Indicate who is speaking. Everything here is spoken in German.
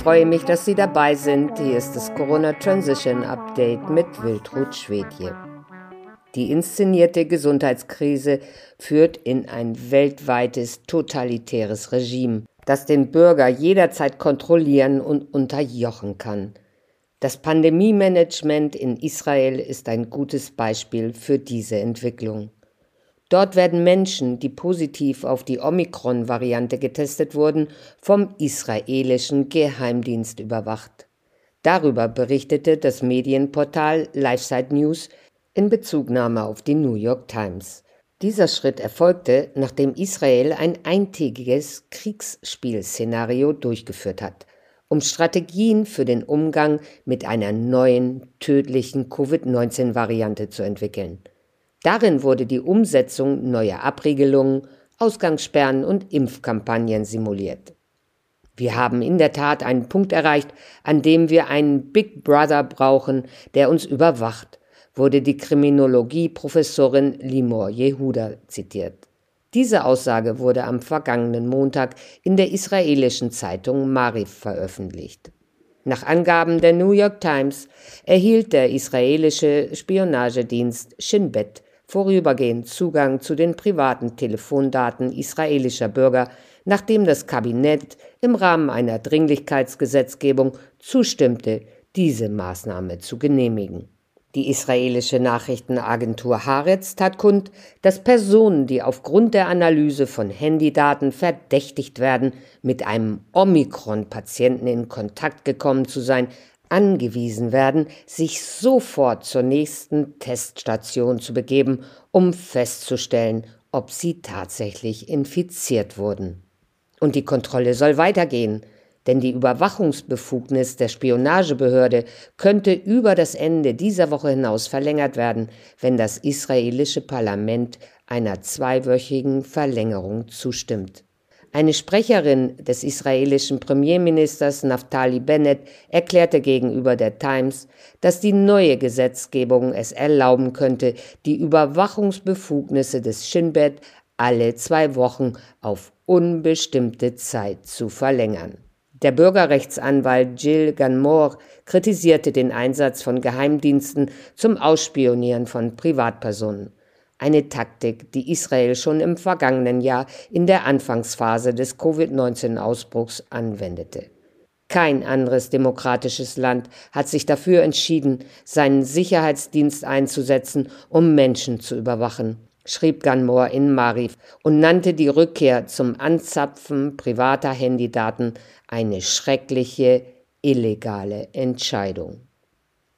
Speaker 1: freue mich, dass Sie dabei sind. Hier ist das Corona Transition Update mit Wildrut Schwedje. Die inszenierte Gesundheitskrise führt in ein weltweites totalitäres Regime, das den Bürger jederzeit kontrollieren und unterjochen kann. Das Pandemie-Management in Israel ist ein gutes Beispiel für diese Entwicklung. Dort werden Menschen, die positiv auf die Omikron-Variante getestet wurden, vom israelischen Geheimdienst überwacht. Darüber berichtete das Medienportal LifeSite News in Bezugnahme auf die New York Times. Dieser Schritt erfolgte, nachdem Israel ein eintägiges Kriegsspielszenario durchgeführt hat, um Strategien für den Umgang mit einer neuen, tödlichen Covid-19-Variante zu entwickeln. Darin wurde die Umsetzung neuer Abriegelungen, Ausgangssperren und Impfkampagnen simuliert. Wir haben in der Tat einen Punkt erreicht, an dem wir einen Big Brother brauchen, der uns überwacht, wurde die Kriminologie-Professorin Limor Yehuda zitiert. Diese Aussage wurde am vergangenen Montag in der israelischen Zeitung Marif veröffentlicht. Nach Angaben der New York Times erhielt der israelische Spionagedienst Shin Bet vorübergehend Zugang zu den privaten Telefondaten israelischer Bürger, nachdem das Kabinett im Rahmen einer Dringlichkeitsgesetzgebung zustimmte, diese Maßnahme zu genehmigen. Die israelische Nachrichtenagentur Haaretz tat kund, dass Personen, die aufgrund der Analyse von Handydaten verdächtigt werden, mit einem Omikron-Patienten in Kontakt gekommen zu sein, angewiesen werden, sich sofort zur nächsten Teststation zu begeben, um festzustellen, ob sie tatsächlich infiziert wurden. Und die Kontrolle soll weitergehen, denn die Überwachungsbefugnis der Spionagebehörde könnte über das Ende dieser Woche hinaus verlängert werden, wenn das israelische Parlament einer zweiwöchigen Verlängerung zustimmt. Eine Sprecherin des israelischen Premierministers Naftali Bennett erklärte gegenüber der Times, dass die neue Gesetzgebung es erlauben könnte, die Überwachungsbefugnisse des Shinbet alle zwei Wochen auf unbestimmte Zeit zu verlängern. Der Bürgerrechtsanwalt Jill Ganmore kritisierte den Einsatz von Geheimdiensten zum Ausspionieren von Privatpersonen eine Taktik, die Israel schon im vergangenen Jahr in der Anfangsphase des Covid-19-Ausbruchs anwendete. Kein anderes demokratisches Land hat sich dafür entschieden, seinen Sicherheitsdienst einzusetzen, um Menschen zu überwachen, schrieb Ganmore in Marif und nannte die Rückkehr zum Anzapfen privater Handydaten eine schreckliche, illegale Entscheidung.